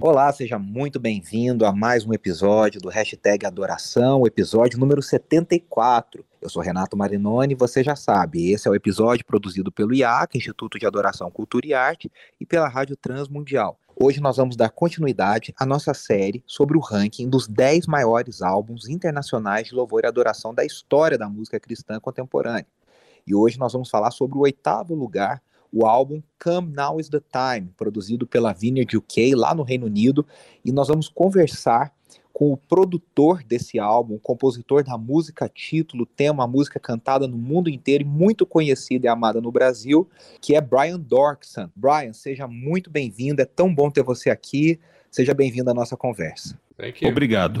Olá, seja muito bem-vindo a mais um episódio do Hashtag Adoração, episódio número 74. Eu sou Renato Marinoni, você já sabe, esse é o episódio produzido pelo IAC, Instituto de Adoração, Cultura e Arte, e pela Rádio Transmundial. Hoje nós vamos dar continuidade à nossa série sobre o ranking dos 10 maiores álbuns internacionais de louvor e adoração da história da música cristã contemporânea. E hoje nós vamos falar sobre o oitavo lugar o álbum Come Now Is The Time, produzido pela Vineyard UK lá no Reino Unido, e nós vamos conversar com o produtor desse álbum, o compositor da música título, tema, música cantada no mundo inteiro e muito conhecida e amada no Brasil, que é Brian Dorkson. Brian, seja muito bem-vindo, é tão bom ter você aqui, seja bem-vindo à nossa conversa. Obrigado,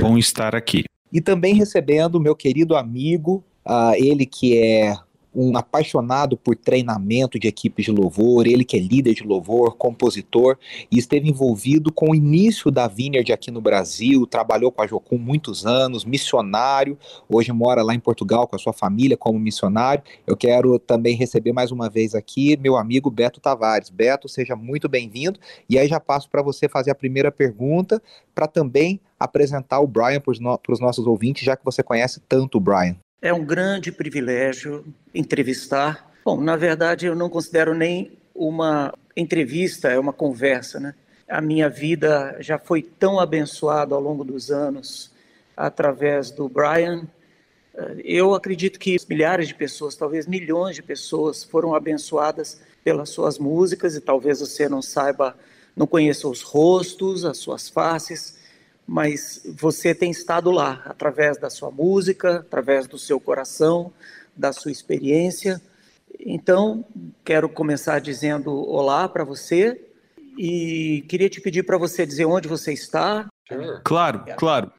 bom estar aqui. E também recebendo meu querido amigo, uh, ele que é um apaixonado por treinamento de equipes de louvor, ele que é líder de louvor, compositor, e esteve envolvido com o início da Vineyard aqui no Brasil, trabalhou com a Jocum muitos anos, missionário, hoje mora lá em Portugal com a sua família como missionário. Eu quero também receber mais uma vez aqui meu amigo Beto Tavares. Beto, seja muito bem-vindo, e aí já passo para você fazer a primeira pergunta, para também apresentar o Brian para os no nossos ouvintes, já que você conhece tanto o Brian. É um grande privilégio entrevistar. Bom, na verdade, eu não considero nem uma entrevista, é uma conversa, né? A minha vida já foi tão abençoada ao longo dos anos através do Brian. Eu acredito que milhares de pessoas, talvez milhões de pessoas, foram abençoadas pelas suas músicas e talvez você não saiba, não conheça os rostos, as suas faces, mas você tem estado lá através da sua música, através do seu coração, da sua experiência. Então, quero começar dizendo olá para você e queria te pedir para você dizer onde você está. Claro, claro.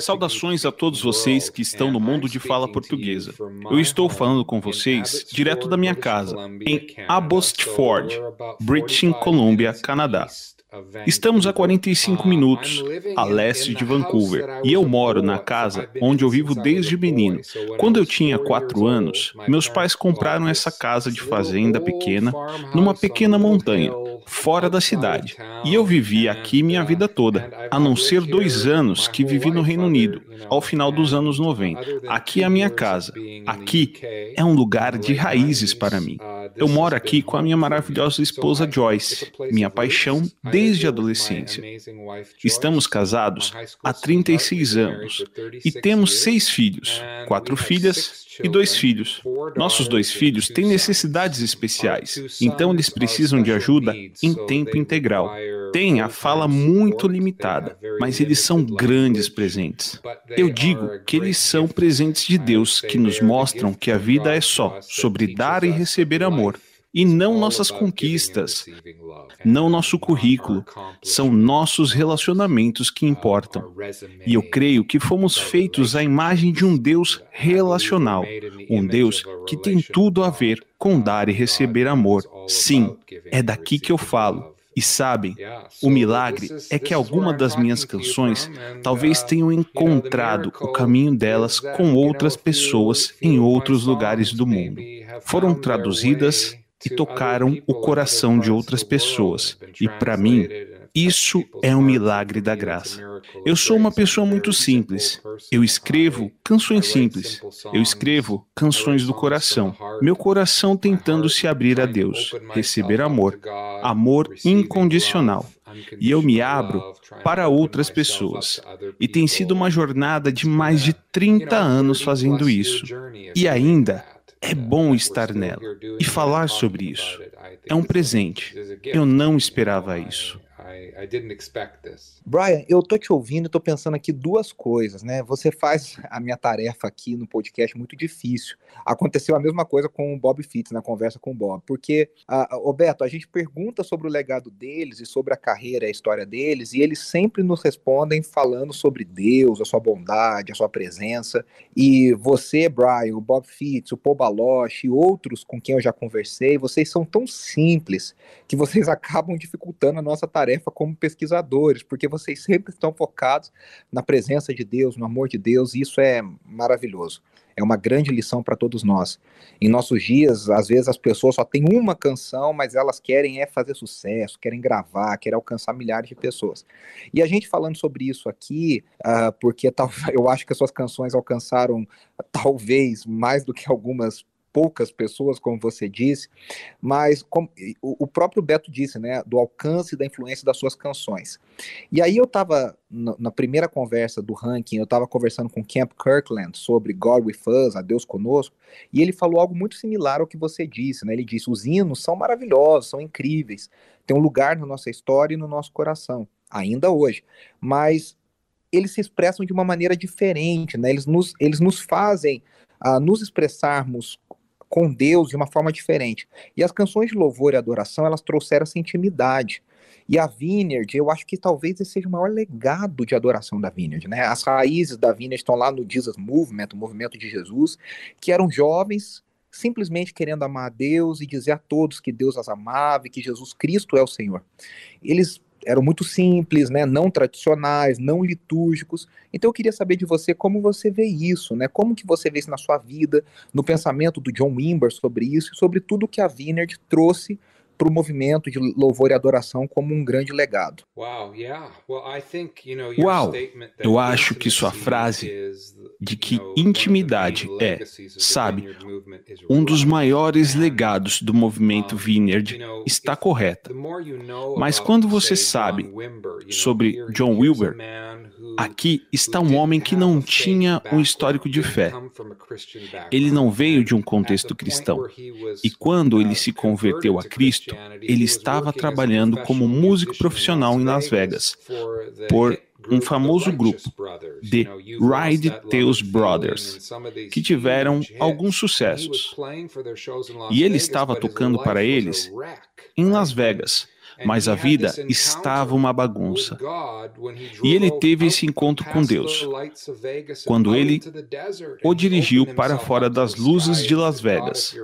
Saudações a todos vocês que estão no mundo de fala portuguesa. Eu estou falando com vocês direto da minha casa, em Abbotsford, British Columbia, Canadá. Estamos a 45 minutos a leste de Vancouver e eu moro na casa onde eu vivo desde menino. Quando eu tinha 4 anos, meus pais compraram essa casa de fazenda pequena numa pequena montanha, fora da cidade. E eu vivi aqui minha vida toda, a não ser dois anos que vivi no Reino Unido, ao final dos anos 90. Aqui é a minha casa. Aqui é um lugar de raízes para mim. Eu moro aqui com a minha maravilhosa esposa Joyce, minha paixão desde a adolescência. Estamos casados há 36 anos e temos seis filhos, quatro filhas e dois filhos. Nossos dois filhos têm necessidades especiais, então eles precisam de ajuda em tempo integral. Têm a fala muito limitada, mas eles são grandes presentes. Eu digo que eles são presentes de Deus que nos mostram que a vida é só sobre dar e receber amor e não nossas conquistas, não nosso currículo, são nossos relacionamentos que importam. E eu creio que fomos feitos à imagem de um Deus relacional, um Deus que tem tudo a ver com dar e receber amor. Sim, é daqui que eu falo. E sabem, o milagre é que alguma das minhas canções talvez tenham encontrado o caminho delas com outras pessoas em outros lugares do mundo. Foram traduzidas e tocaram o coração de outras pessoas. E para mim, isso é um milagre da graça. Eu sou uma pessoa muito simples. Eu escrevo canções simples. Eu escrevo canções do coração. Meu coração tentando se abrir a Deus, receber amor, amor incondicional. E eu me abro para outras pessoas. E tem sido uma jornada de mais de 30 anos fazendo isso. E ainda é bom estar nela e falar sobre isso. É um presente. Eu não esperava isso. Brian, eu tô te ouvindo e tô pensando aqui duas coisas, né? Você faz a minha tarefa aqui no podcast muito difícil. Aconteceu a mesma coisa com o Bob Fitts na conversa com o Bob, porque, uh, Roberto, a gente pergunta sobre o legado deles e sobre a carreira, a história deles, e eles sempre nos respondem falando sobre Deus, a sua bondade, a sua presença. E você, Brian, o Bob Fitts, o Paul e outros com quem eu já conversei, vocês são tão simples que vocês acabam dificultando a nossa tarefa como pesquisadores, porque vocês sempre estão focados na presença de Deus, no amor de Deus, e isso é maravilhoso. É uma grande lição para todos nós. Em nossos dias, às vezes as pessoas só têm uma canção, mas elas querem é fazer sucesso, querem gravar, querem alcançar milhares de pessoas. E a gente falando sobre isso aqui, uh, porque tal, eu acho que as suas canções alcançaram talvez mais do que algumas poucas pessoas, como você disse, mas como, o, próprio Beto disse, né, do alcance da influência das suas canções. E aí eu estava, na primeira conversa do ranking, eu estava conversando com Camp Kirkland sobre God With Us, a Deus Conosco, e ele falou algo muito similar ao que você disse, né, ele disse, os hinos são maravilhosos, são incríveis, tem um lugar na nossa história e no nosso coração, ainda hoje, mas eles se expressam de uma maneira diferente, né, eles nos, eles nos fazem uh, nos expressarmos com Deus de uma forma diferente. E as canções de louvor e adoração, elas trouxeram essa intimidade. E a Vineyard, eu acho que talvez esse seja o maior legado de adoração da Vineyard, né? As raízes da Vineyard estão lá no Jesus Movement, o movimento de Jesus, que eram jovens simplesmente querendo amar a Deus e dizer a todos que Deus as amava e que Jesus Cristo é o Senhor. Eles eram muito simples, né, não tradicionais, não litúrgicos. Então eu queria saber de você como você vê isso, né? Como que você vê isso na sua vida, no pensamento do John Wimber sobre isso e sobre tudo que a Vineyard trouxe para o movimento de louvor e adoração como um grande legado. Uau, eu acho que sua frase de que intimidade é, sabe, um dos maiores legados do movimento Vineyard está correta. Mas quando você sabe sobre John Wilber, aqui está um homem que não tinha um histórico de fé. Ele não veio de um contexto cristão. E quando ele se converteu a Cristo, ele estava trabalhando como músico profissional em Las Vegas, por um famoso grupo, The Ride Tales Brothers, que tiveram alguns sucessos. E ele estava tocando para eles em Las Vegas, mas a vida estava uma bagunça. E ele teve esse encontro com Deus, quando ele o dirigiu para fora das luzes de Las Vegas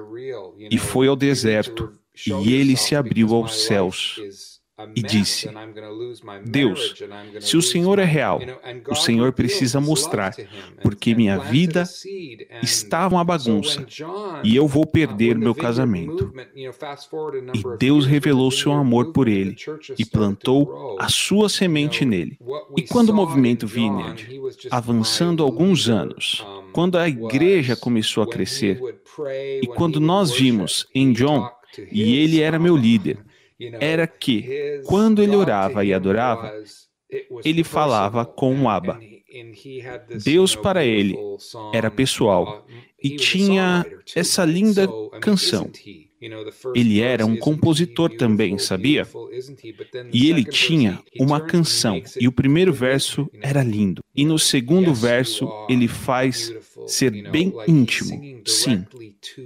e foi ao deserto, e ele se abriu aos céus e disse: Deus, se o Senhor é real, o Senhor precisa mostrar, porque minha vida estava uma bagunça e eu vou perder meu casamento. E Deus revelou seu amor por ele e plantou a sua semente nele. E quando o movimento Vineyard, avançando alguns anos, quando a igreja começou a crescer, e quando nós vimos em John, e ele era meu líder, era que, quando ele orava e adorava, ele falava com o Abba. Deus para ele era pessoal e tinha essa linda canção. Ele era um compositor também, sabia? E ele tinha uma canção, e o primeiro verso era lindo. E no segundo verso, ele faz ser bem íntimo. Sim,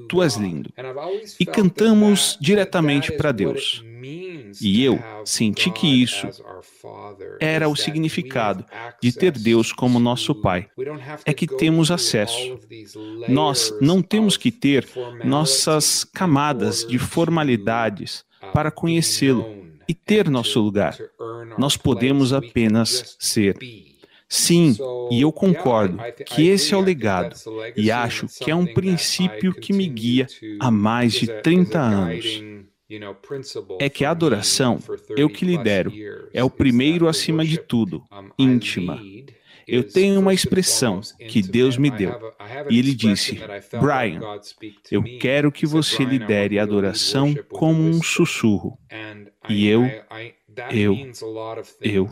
tu és lindo. E cantamos diretamente para Deus. E eu senti que isso era o significado de ter Deus como nosso Pai. É que temos acesso. Nós não temos que ter nossas camadas de formalidades para conhecê-lo e ter nosso lugar. Nós podemos apenas ser. Sim, e eu concordo que esse é o legado, e acho que é um princípio que me guia há mais de 30 anos é que a adoração, eu que lidero, é o primeiro acima de tudo, íntima. Eu tenho uma expressão que Deus me deu, e ele disse: Brian, eu quero que você lidere a adoração como um sussurro. E eu eu, eu.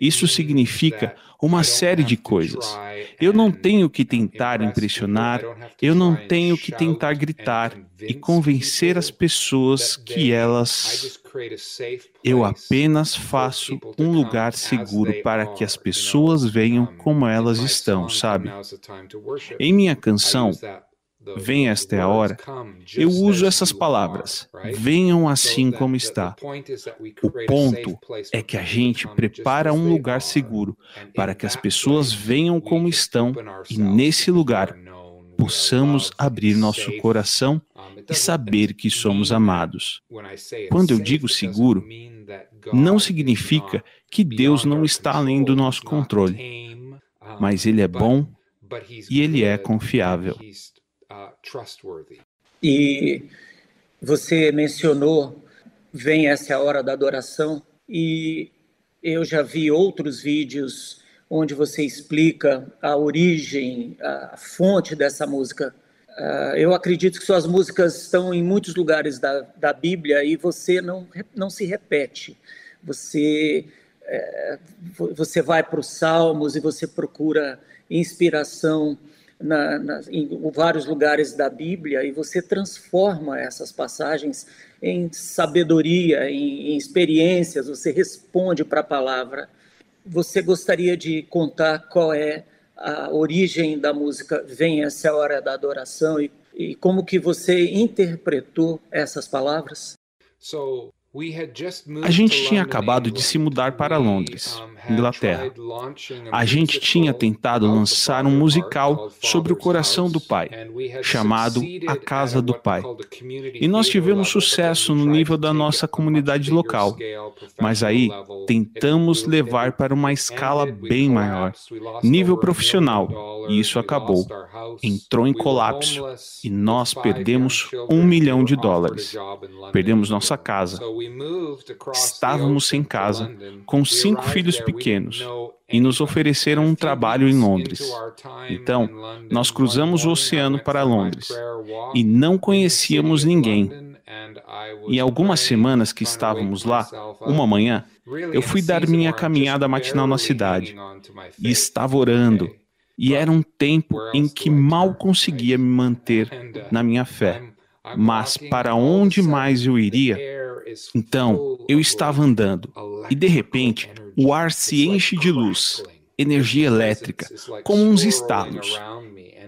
Isso significa uma série de coisas. Eu não tenho que tentar impressionar, eu não tenho que tentar gritar e convencer as pessoas que elas. Eu apenas faço um lugar seguro para que as pessoas venham como elas estão, sabe? Em minha canção, Vem esta é a hora. Eu uso essas palavras. Venham assim como está. O ponto é que a gente prepara um lugar seguro para que as pessoas venham como estão e nesse lugar possamos abrir nosso coração e saber que somos amados. Quando eu digo seguro, não significa que Deus não está além do nosso controle, mas Ele é bom e Ele é confiável. E você mencionou, vem essa hora da adoração, e eu já vi outros vídeos onde você explica a origem, a fonte dessa música. Uh, eu acredito que suas músicas estão em muitos lugares da, da Bíblia e você não, não se repete. Você, é, você vai para os Salmos e você procura inspiração na, na, em vários lugares da Bíblia e você transforma essas passagens em sabedoria, em, em experiências, você responde para a palavra. Você gostaria de contar qual é a origem da música Vem essa hora da adoração e, e como que você interpretou essas palavras? So, a gente tinha acabado de se mudar para Londres, Inglaterra. A gente tinha tentado lançar um musical sobre o coração do Pai, chamado A Casa do Pai. E nós tivemos sucesso no nível da nossa comunidade local. Mas aí tentamos levar para uma escala bem maior, nível profissional, e isso acabou. Entrou em colapso e nós perdemos um milhão de dólares. Perdemos nossa casa Estávamos sem casa, com cinco filhos pequenos, e nos ofereceram um trabalho em Londres. Então, nós cruzamos o oceano para Londres e não conhecíamos ninguém. E algumas semanas que estávamos lá, uma manhã, eu fui dar minha caminhada matinal na cidade e estava orando. E era um tempo em que mal conseguia me manter na minha fé. Mas para onde mais eu iria? Então, eu estava andando e de repente o ar se enche de luz, energia elétrica, como uns estalos.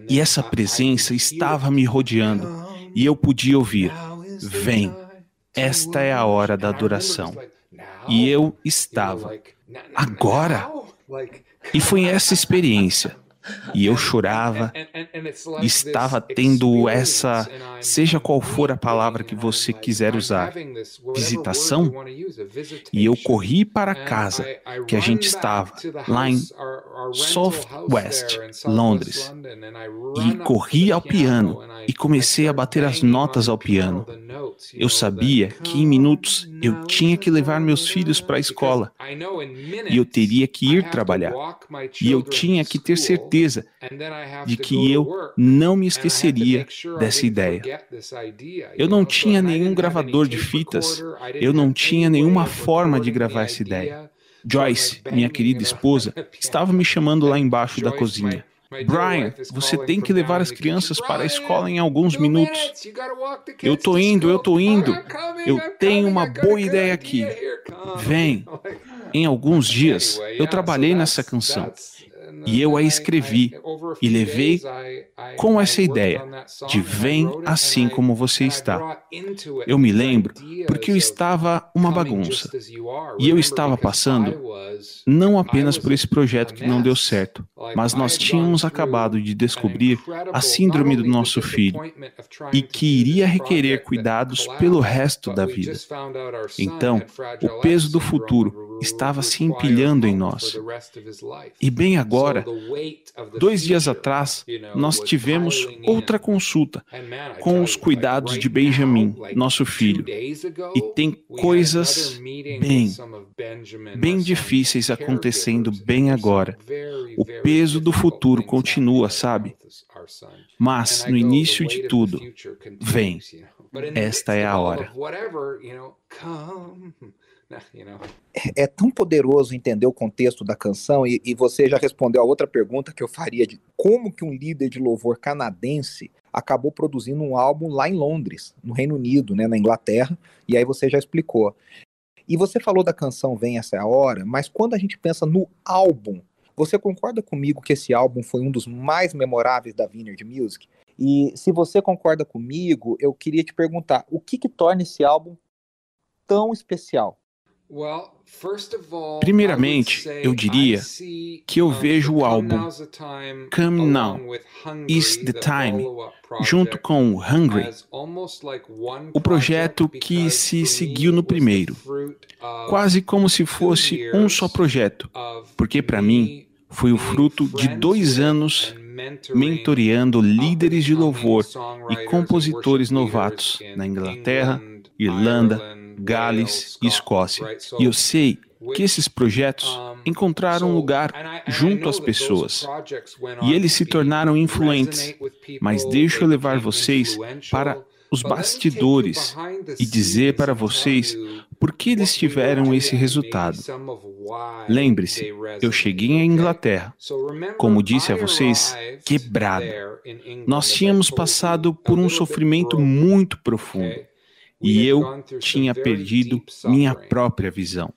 E essa presença estava me rodeando e eu podia ouvir: Vem, esta é a hora da adoração. E eu estava, agora? E foi essa experiência e eu chorava, estava tendo essa, seja qual for a palavra que você quiser usar, visitação, e eu corri para casa que a gente estava, lá em South West, Londres, e corri ao piano e comecei a bater as notas ao piano. Eu sabia que em minutos eu tinha que levar meus filhos para a escola. E eu teria que ir trabalhar. e eu tinha que ter certeza certeza de que eu não me esqueceria dessa ideia. Eu não tinha nenhum gravador de fitas, eu não tinha nenhuma forma de gravar essa ideia. Joyce, minha querida esposa, estava me chamando lá embaixo da cozinha. Brian, você tem que levar as crianças para a escola em alguns minutos. Eu tô indo, eu tô indo. Eu tenho uma boa ideia aqui. Vem. Em alguns dias, eu trabalhei nessa canção. E eu a escrevi e levei com essa ideia de vem assim como você está. Eu me lembro porque eu estava uma bagunça. E eu estava passando não apenas por esse projeto que não deu certo, mas nós tínhamos acabado de descobrir a síndrome do nosso filho e que iria requerer cuidados pelo resto da vida. Então, o peso do futuro estava se empilhando em nós. E bem agora, dois dias atrás, nós tivemos outra consulta com os cuidados de Benjamin, nosso filho. E tem coisas bem, bem difíceis acontecendo bem agora. O peso do futuro continua, sabe? Mas no início de tudo, vem. Esta é a hora. É, é tão poderoso entender o contexto da canção e, e você já respondeu a outra pergunta que eu faria de como que um líder de louvor canadense acabou produzindo um álbum lá em Londres, no Reino Unido, né, na Inglaterra, e aí você já explicou. E você falou da canção Vem Essa é a Hora, mas quando a gente pensa no álbum, você concorda comigo que esse álbum foi um dos mais memoráveis da Vineyard Music? E se você concorda comigo, eu queria te perguntar, o que que torna esse álbum tão especial? Primeiramente, eu diria que eu vejo o álbum Come Now Is the Time junto com Hungry, o projeto que se seguiu no primeiro, quase como se fosse um só projeto, porque para mim foi o fruto de dois anos mentoreando líderes de louvor e compositores novatos na Inglaterra, Irlanda, Gales e Escócia. E eu sei que esses projetos encontraram lugar junto às pessoas e eles se tornaram influentes. Mas deixo eu levar vocês para os bastidores e dizer para vocês por que eles tiveram esse resultado. Lembre-se, eu cheguei à Inglaterra, como disse a vocês, quebrado. Nós tínhamos passado por um sofrimento muito profundo e eu tinha perdido minha própria visão.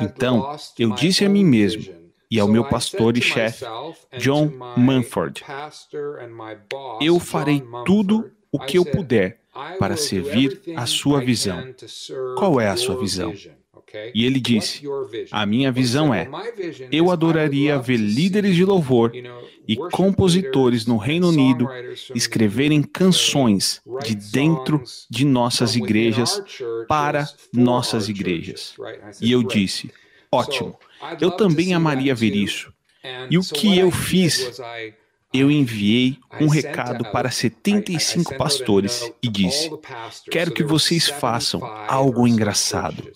Então, eu disse a mim mesmo e ao meu pastor e chefe, John Manford, eu farei tudo o que eu puder para servir a sua visão. Qual é a sua visão? E ele disse: A minha visão é: eu adoraria ver líderes de louvor e compositores no Reino Unido escreverem canções de dentro de nossas igrejas para nossas igrejas. E eu disse: Ótimo, eu também amaria ver isso. E o que eu fiz eu enviei um recado para 75 pastores e disse: Quero que vocês façam algo engraçado.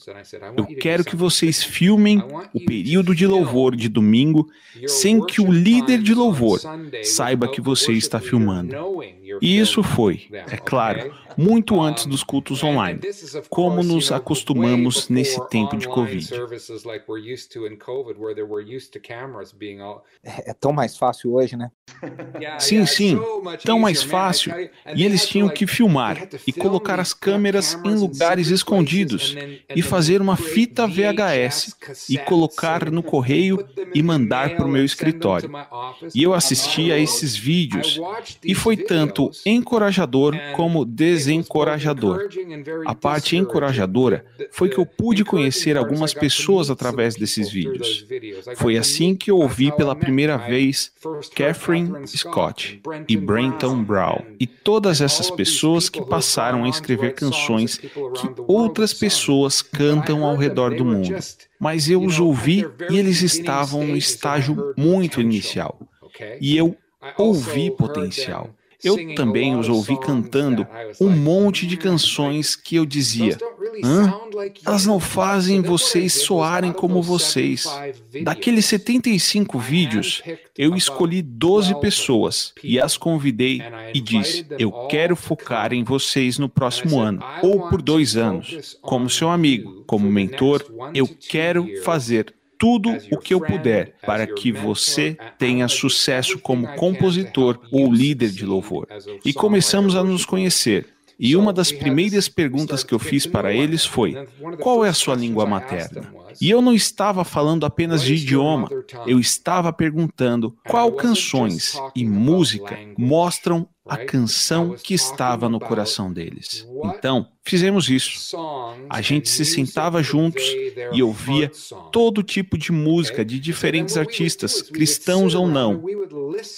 Eu quero que vocês filmem o período de louvor de domingo sem que o líder de louvor saiba que você está filmando. E isso foi, é claro, muito antes dos cultos online, como nos acostumamos nesse tempo de Covid. É, é tão mais fácil hoje, né? Sim, sim, tão mais fácil. E eles tinham que filmar e colocar as câmeras em lugares escondidos e fazer uma fita VHS e colocar no correio e mandar para o meu escritório. E eu assisti a esses vídeos e foi tanto encorajador como desencorajador. A parte encorajadora foi que eu pude conhecer algumas pessoas através desses vídeos. Foi assim que eu ouvi pela primeira vez Catherine Scott e Brenton Brown e todas essas pessoas que passaram a escrever canções que outras pessoas cantam ao redor do mundo. Mas eu os ouvi e eles estavam no estágio muito inicial. E eu ouvi potencial. Eu também os ouvi cantando um monte de canções que eu dizia: Hã? Elas não fazem vocês soarem como vocês. Daqueles 75 vídeos, eu escolhi 12 pessoas e as convidei e disse: Eu quero focar em vocês no próximo ano, ou por dois anos. Como seu amigo, como mentor, eu quero fazer tudo o que eu puder para que você tenha sucesso como compositor ou líder de louvor. E começamos a nos conhecer. E uma das primeiras perguntas que eu fiz para eles foi: qual é a sua língua materna? E eu não estava falando apenas de idioma, eu estava perguntando qual canções e música mostram a canção que estava no coração deles. Então, fizemos isso. A gente se sentava juntos e ouvia todo tipo de música de diferentes artistas, cristãos ou não.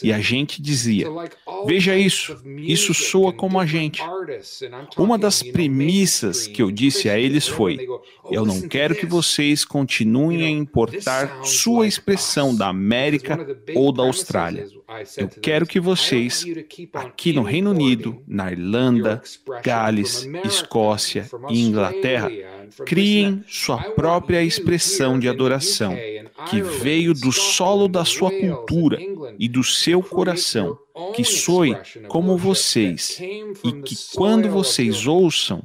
E a gente dizia: Veja isso, isso soa como a gente. Uma das premissas que eu disse a eles foi: Eu não quero que vocês continuem a importar sua expressão da América ou da Austrália. Eu quero que vocês, aqui no Reino Unido, na Irlanda, Gales, Escócia e Inglaterra, criem sua própria expressão de adoração. que veio do solo da sua cultura e do seu coração, que soe como vocês, e que quando vocês ouçam,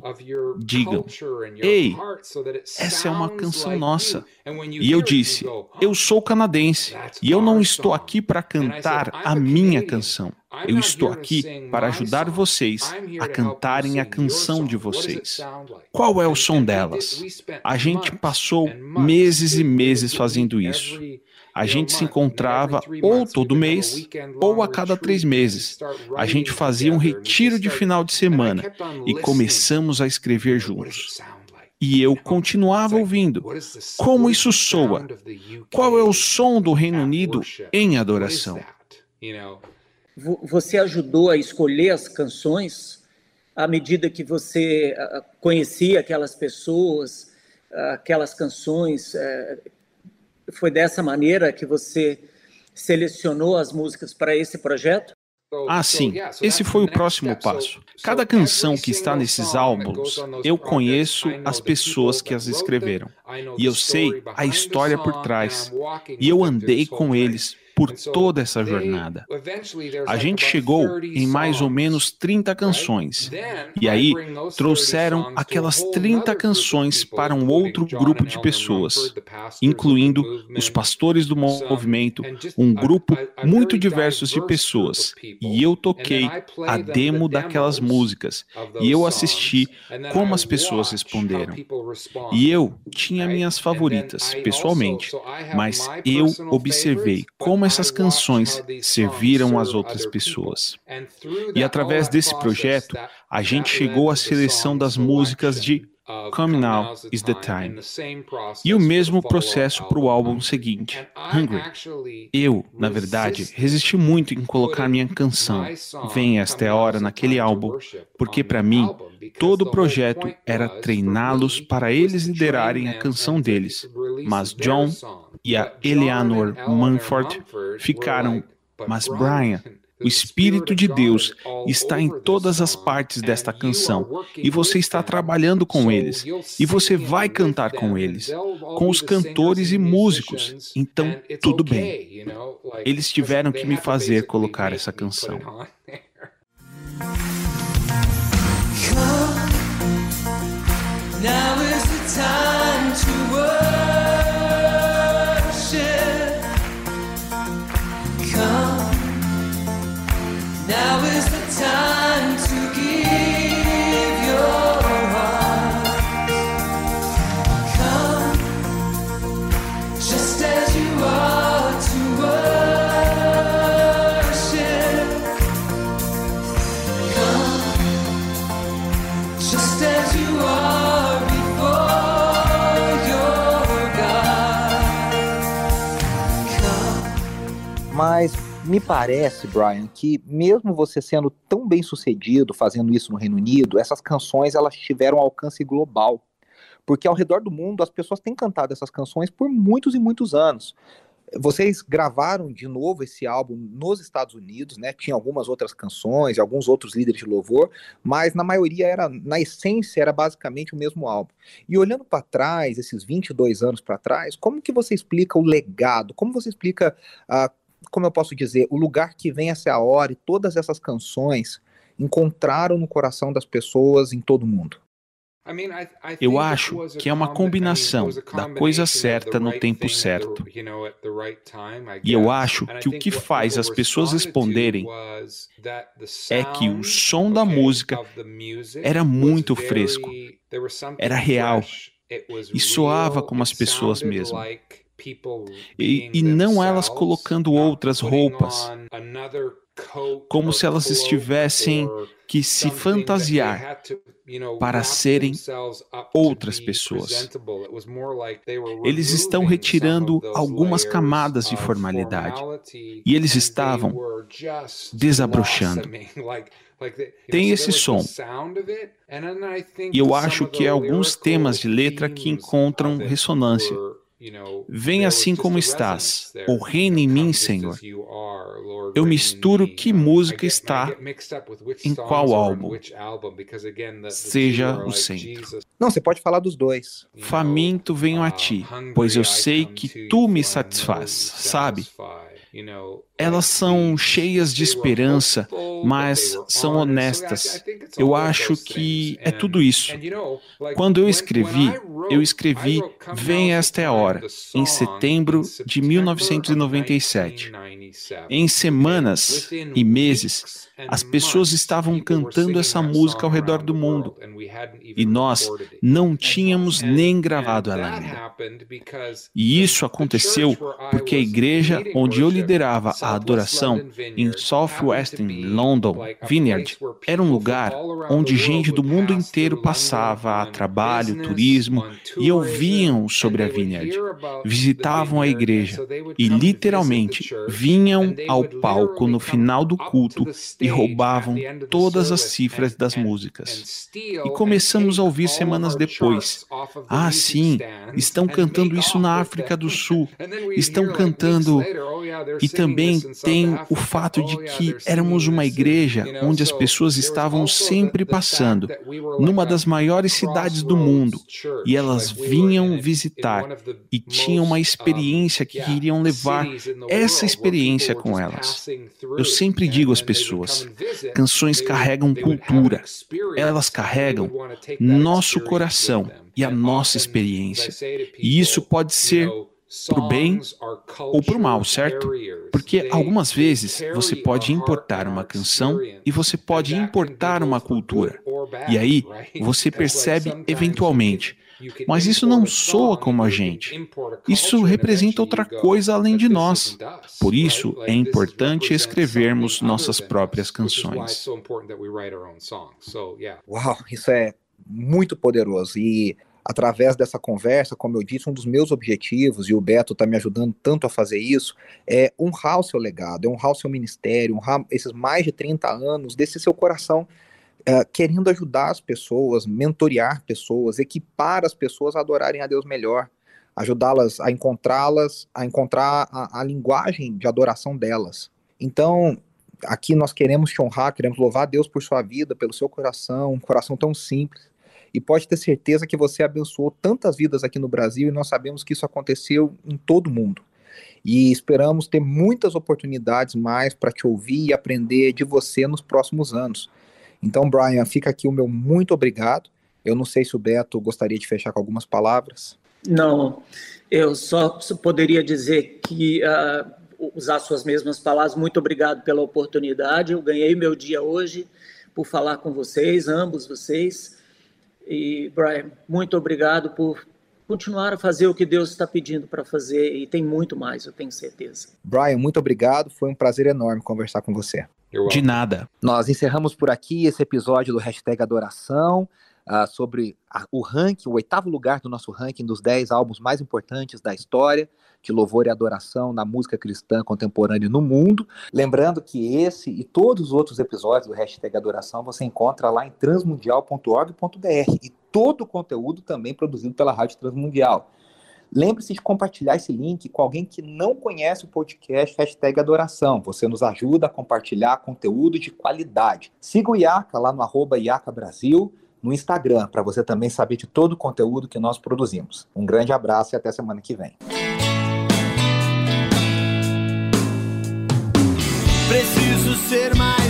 digam: Ei, essa é uma canção nossa. E eu disse: Eu sou canadense e eu não estou aqui para cantar a minha canção. Eu estou aqui para ajudar vocês a cantarem a canção de vocês. Qual é o som delas? A gente passou meses e meses fazendo isso. A gente se encontrava ou todo mês ou a cada três meses. A gente fazia um retiro de final de semana e começamos a escrever juntos. E eu continuava ouvindo. Como isso soa? Qual é o som do Reino Unido em adoração? Você ajudou a escolher as canções à medida que você ah, conhecia aquelas pessoas, aquelas canções eh, foi dessa maneira que você selecionou as músicas para esse projeto? Ah, sim. Esse foi o próximo passo. Cada canção que está nesses álbuns, eu conheço as pessoas que as escreveram. E eu sei a história por trás. E eu andei com eles por toda essa jornada. A gente chegou em mais ou menos 30 canções. E aí trouxeram aquelas 30 canções para um outro grupo de pessoas, incluindo os pastores do movimento, um grupo muito diverso de pessoas. E eu toquei a demo daquelas músicas e eu assisti como as pessoas responderam. E eu tinha minhas favoritas, pessoalmente, mas eu observei como essas canções serviram às outras pessoas. E através desse projeto, a gente chegou à seleção das músicas de Come Now is the Time. E o mesmo processo para o álbum seguinte, Hungry. Eu, na verdade, resisti muito em colocar minha canção, Vem Esta é a Hora, naquele álbum, porque para mim, todo o projeto era treiná-los para eles liderarem a canção deles. Mas John e a Eleanor Mumford ficaram, mas Brian, o Espírito de Deus está em todas as partes desta canção e você está trabalhando com eles e você vai cantar com eles, com os cantores e músicos. Então, tudo bem. Eles tiveram que me fazer colocar essa canção. Now is the time me parece, Brian, que mesmo você sendo tão bem sucedido fazendo isso no Reino Unido, essas canções elas tiveram alcance global. Porque ao redor do mundo as pessoas têm cantado essas canções por muitos e muitos anos. Vocês gravaram de novo esse álbum nos Estados Unidos, né? Tinha algumas outras canções, alguns outros líderes de louvor, mas na maioria era, na essência, era basicamente o mesmo álbum. E olhando para trás, esses 22 anos para trás, como que você explica o legado? Como você explica uh, como eu posso dizer, o lugar que vem essa a hora e todas essas canções encontraram no coração das pessoas em todo o mundo. Eu acho que é uma combinação da coisa certa no tempo certo. E eu acho que o que faz as pessoas responderem é que o som da música era muito fresco, era real e soava como as pessoas mesmo. E, e não elas colocando outras roupas, como se elas estivessem que se fantasiar para serem outras pessoas. Eles estão retirando algumas camadas de formalidade e eles estavam desabrochando. Tem esse som. E eu acho que é alguns temas de letra que encontram ressonância Vem assim como estás, ou reina em mim, Senhor. Eu misturo que música está em qual álbum. Seja o centro. Não, você pode falar dos dois. Faminto venho a ti, pois eu sei que tu me satisfaz, sabe? Elas são cheias de esperança, mas são honestas. Eu acho que é tudo isso. Quando eu escrevi, eu escrevi Vem Esta é a Hora, em setembro de 1997. Em semanas e meses, as pessoas estavam cantando essa música ao redor do mundo e nós não tínhamos nem gravado ela ainda. E isso aconteceu porque a igreja onde eu liderava a adoração em Southwestern London Vineyard era um lugar onde gente do mundo inteiro passava a trabalho, turismo e ouviam sobre a Vineyard, visitavam a igreja e literalmente vinham ao palco no final do culto e roubavam todas as cifras das músicas. E começamos a ouvir semanas depois: ah, sim, estão cantando isso na África do Sul, estão cantando. E também tem o fato de que éramos uma igreja onde as pessoas estavam sempre passando, numa das maiores cidades do mundo, e elas vinham visitar e tinham uma experiência que queriam levar essa experiência com elas. Eu sempre digo às pessoas: canções carregam cultura, elas carregam nosso coração e a nossa experiência. E isso pode ser para o bem ou para o mal, certo? Porque algumas vezes você pode importar uma canção e você pode importar uma cultura. E aí você percebe eventualmente. Mas isso não soa como a gente. Isso representa outra coisa além de nós. Por isso é importante escrevermos nossas próprias canções. Uau, isso é muito poderoso. E através dessa conversa, como eu disse, um dos meus objetivos, e o Beto está me ajudando tanto a fazer isso, é honrar o seu legado, é honrar o seu ministério, honrar esses mais de 30 anos desse seu coração, é, querendo ajudar as pessoas, mentorear pessoas, equipar as pessoas a adorarem a Deus melhor, ajudá-las a encontrá-las, a encontrar a, a linguagem de adoração delas. Então, aqui nós queremos te honrar, queremos louvar a Deus por sua vida, pelo seu coração, um coração tão simples e pode ter certeza que você abençoou tantas vidas aqui no Brasil e nós sabemos que isso aconteceu em todo o mundo. E esperamos ter muitas oportunidades mais para te ouvir e aprender de você nos próximos anos. Então, Brian, fica aqui o meu muito obrigado. Eu não sei se o Beto gostaria de fechar com algumas palavras. Não, eu só poderia dizer que uh, usar suas mesmas palavras. Muito obrigado pela oportunidade. Eu ganhei meu dia hoje por falar com vocês, ambos vocês. E, Brian, muito obrigado por continuar a fazer o que Deus está pedindo para fazer e tem muito mais, eu tenho certeza. Brian, muito obrigado. Foi um prazer enorme conversar com você. De nada. Nós encerramos por aqui esse episódio do Hashtag Adoração uh, sobre a, o ranking, o oitavo lugar do nosso ranking dos dez álbuns mais importantes da história de louvor e adoração na música cristã contemporânea no mundo. Lembrando que esse e todos os outros episódios do Hashtag Adoração você encontra lá em transmundial.org.br e todo o conteúdo também produzido pela Rádio Transmundial. Lembre-se de compartilhar esse link com alguém que não conhece o podcast Hashtag Adoração. Você nos ajuda a compartilhar conteúdo de qualidade. Siga o IACA lá no arroba IACA Brasil no Instagram, para você também saber de todo o conteúdo que nós produzimos. Um grande abraço e até semana que vem. Preciso ser mais